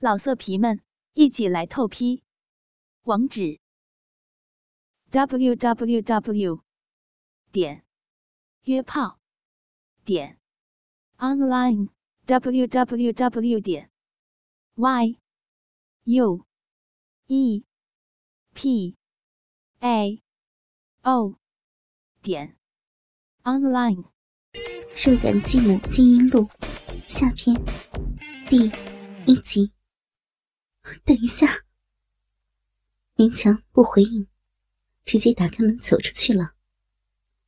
老色皮们，一起来透批！网址：w w w 点约炮点 online w w w 点 y u e p a o 点 online。肉感继母金银录下篇第一集。等一下，明强不回应，直接打开门走出去了，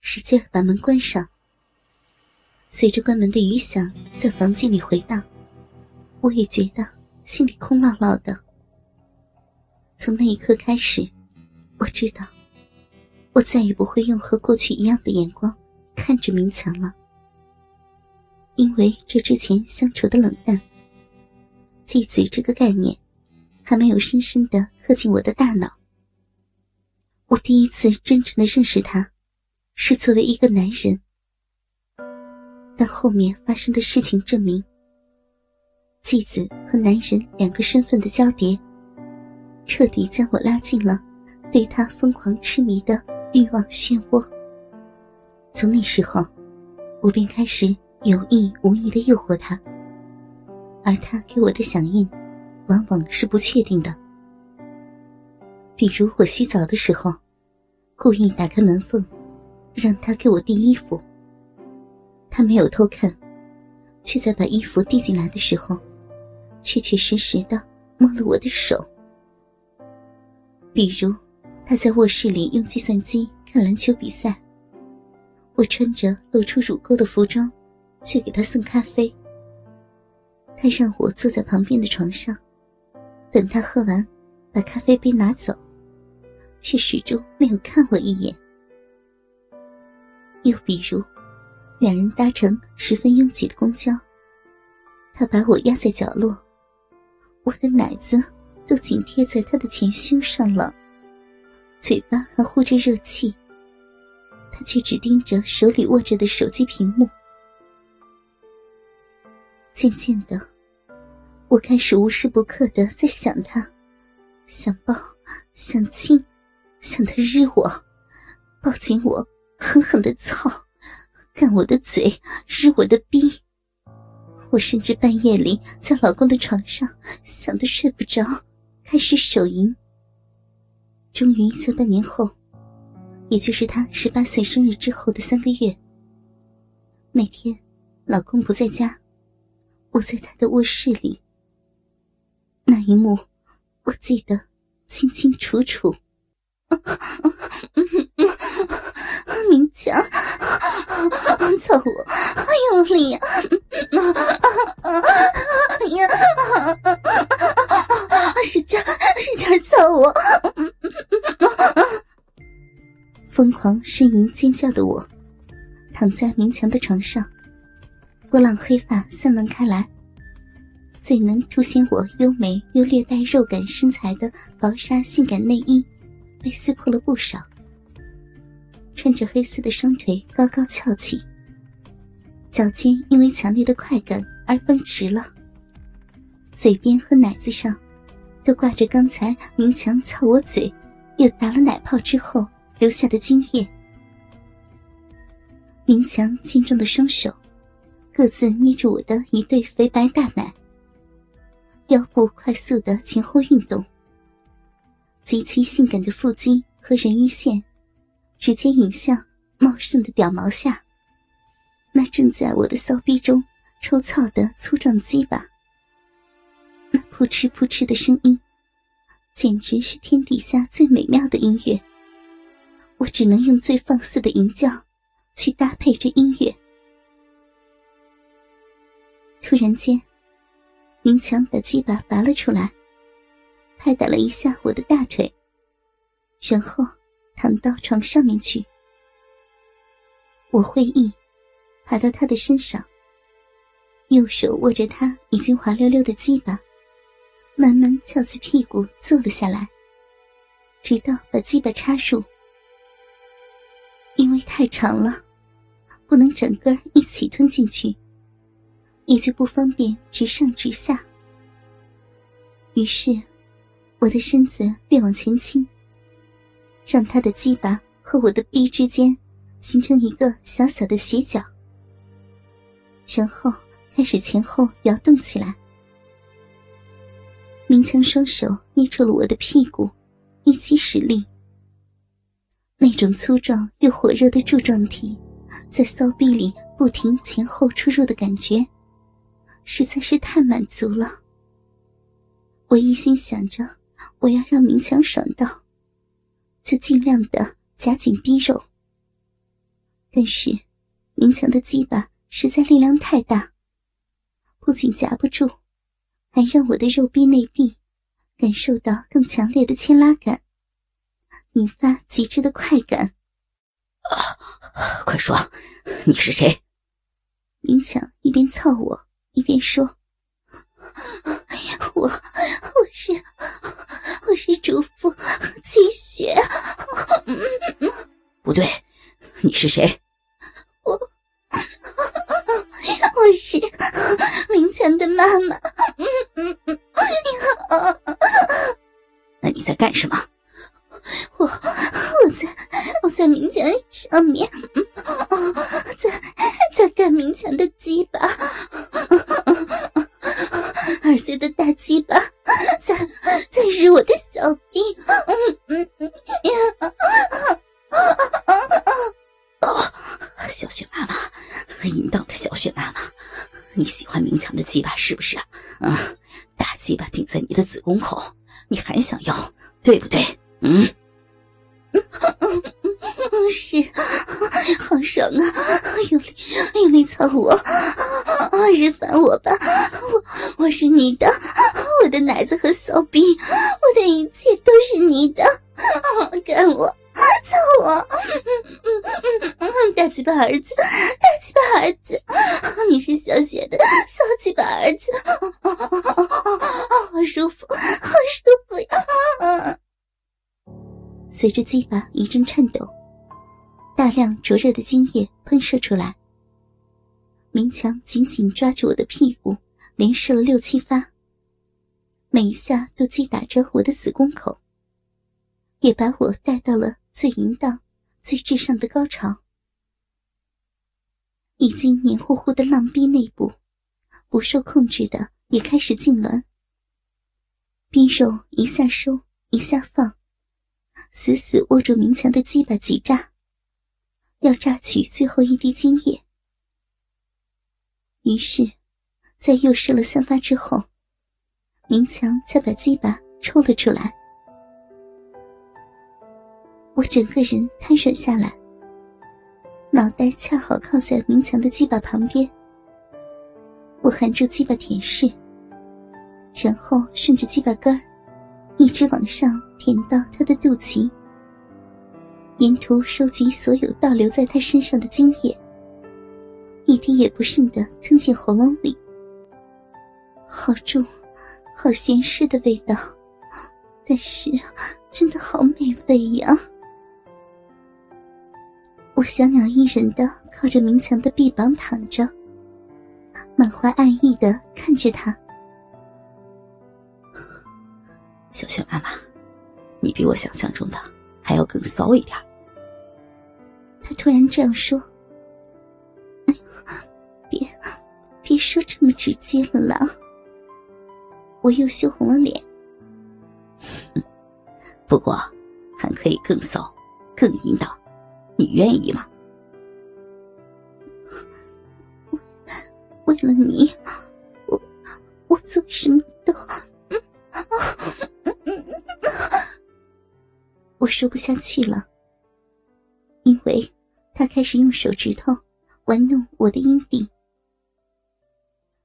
使劲把门关上。随着关门的余响在房间里回荡，我也觉得心里空落落的。从那一刻开始，我知道，我再也不会用和过去一样的眼光看着明强了，因为这之前相处的冷淡，继子这个概念。还没有深深的刻进我的大脑。我第一次真正的认识他，是作为一个男人。但后面发生的事情证明，继子和男人两个身份的交叠，彻底将我拉进了对他疯狂痴迷的欲望漩涡。从那时候，我便开始有意无意的诱惑他，而他给我的响应。往往是不确定的，比如我洗澡的时候，故意打开门缝，让他给我递衣服。他没有偷看，却在把衣服递进来的时候，确确实实的摸了我的手。比如他在卧室里用计算机看篮球比赛，我穿着露出乳沟的服装去给他送咖啡，他让我坐在旁边的床上。等他喝完，把咖啡杯拿走，却始终没有看我一眼。又比如，两人搭乘十分拥挤的公交，他把我压在角落，我的奶子都紧贴在他的前胸上了，嘴巴还呼着热气，他却只盯着手里握着的手机屏幕。渐渐的。我开始无时不刻的在想他，想抱，想亲，想他日我，抱紧我，狠狠的操，干我的嘴，日我的逼。我甚至半夜里在老公的床上想的睡不着，开始手淫。终于在半年后，也就是他十八岁生日之后的三个月，那天，老公不在家，我在他的卧室里。那一幕，我记得清清楚楚。明强，操我，用力呀！哎呀，使劲，使劲操我！疯狂呻吟尖叫的我，躺在明强的床上，波浪黑发散乱开来。最能凸显我优美又略带肉感身材的薄纱性感内衣，被撕破了不少。穿着黑丝的双腿高高翘起，脚尖因为强烈的快感而绷直了。嘴边和奶子上，都挂着刚才明强操我嘴，又打了奶泡之后留下的精液。明强健壮的双手，各自捏住我的一对肥白大奶。腰部快速的前后运动，极其性感的腹肌和人鱼线，直接引向茂盛的屌毛下。那正在我的骚逼中抽操的粗壮鸡巴，那扑哧扑哧的声音，简直是天底下最美妙的音乐。我只能用最放肆的吟叫，去搭配这音乐。突然间。明强把鸡巴拔了出来，拍打了一下我的大腿，然后躺到床上面去。我会意，爬到他的身上，右手握着他已经滑溜溜的鸡巴，慢慢翘起屁股坐了下来，直到把鸡巴插入。因为太长了，不能整根一起吞进去。也就不方便直上直下。于是，我的身子略往前倾，让他的鸡巴和我的臂之间形成一个小小的斜角，然后开始前后摇动起来。明强双手捏住了我的屁股，一起使力。那种粗壮又火热的柱状体，在骚逼里不停前后出入的感觉，实在是太满足了。我一心想着我要让明强爽到，就尽量的夹紧逼肉。但是，明强的鸡巴实在力量太大，不仅夹不住。还让我的肉壁内壁感受到更强烈的牵拉感，引发极致的快感。啊，快说，你是谁？明强一边操我一边说：“我我是我是主妇齐雪。”不对，你是谁？我我是明强的妈妈。那你在干什么？我我在我在明强上面，在在明强的鸡巴是不是啊？啊！大鸡巴顶在你的子宫口，你还想要，对不对？嗯，是，好爽啊！用力用力操我，日烦我吧！我我是你的，我的奶子和骚逼，我的一切都是你的，干我！操我！大鸡巴儿子，大鸡巴儿子，你是小雪的骚鸡巴儿子，好舒服，好舒服呀！随着鸡巴一阵颤抖，大量灼热的精液喷射出来。明强紧紧抓住我的屁股，连射了六七发，每一下都击打着我的子宫口，也把我带到了。最淫荡、最至上的高潮，已经黏糊糊的浪逼内部，不受控制的也开始痉挛。逼肉一下收一下放，死死握住明强的鸡巴挤扎，要榨取最后一滴精液。于是，在又射了三发之后，明强才把鸡巴抽了出来。我整个人瘫软下来，脑袋恰好靠在明强的鸡巴旁边。我含住鸡巴舔舐，然后顺着鸡巴根儿，一直往上舔到他的肚脐，沿途收集所有倒流在他身上的精液，一滴也不剩的吞进喉咙里。好重，好咸湿的味道，但是真的好美味呀！我小鸟依人的靠着明强的臂膀躺着，满怀爱意的看着他。小雪妈妈，你比我想象中的还要更骚一点。他突然这样说：“哎别，别说这么直接了啦。”我又羞红了脸。不过，还可以更骚，更淫荡。你愿意吗？为了你，我我做什么都……我说不下去了，因为他开始用手指头玩弄我的阴蒂。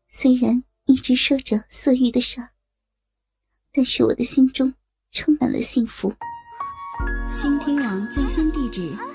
虽然一直说着色欲的事儿，但是我的心中充满了幸福。倾听网最新地址。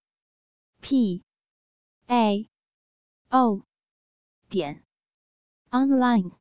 p a o 点 online。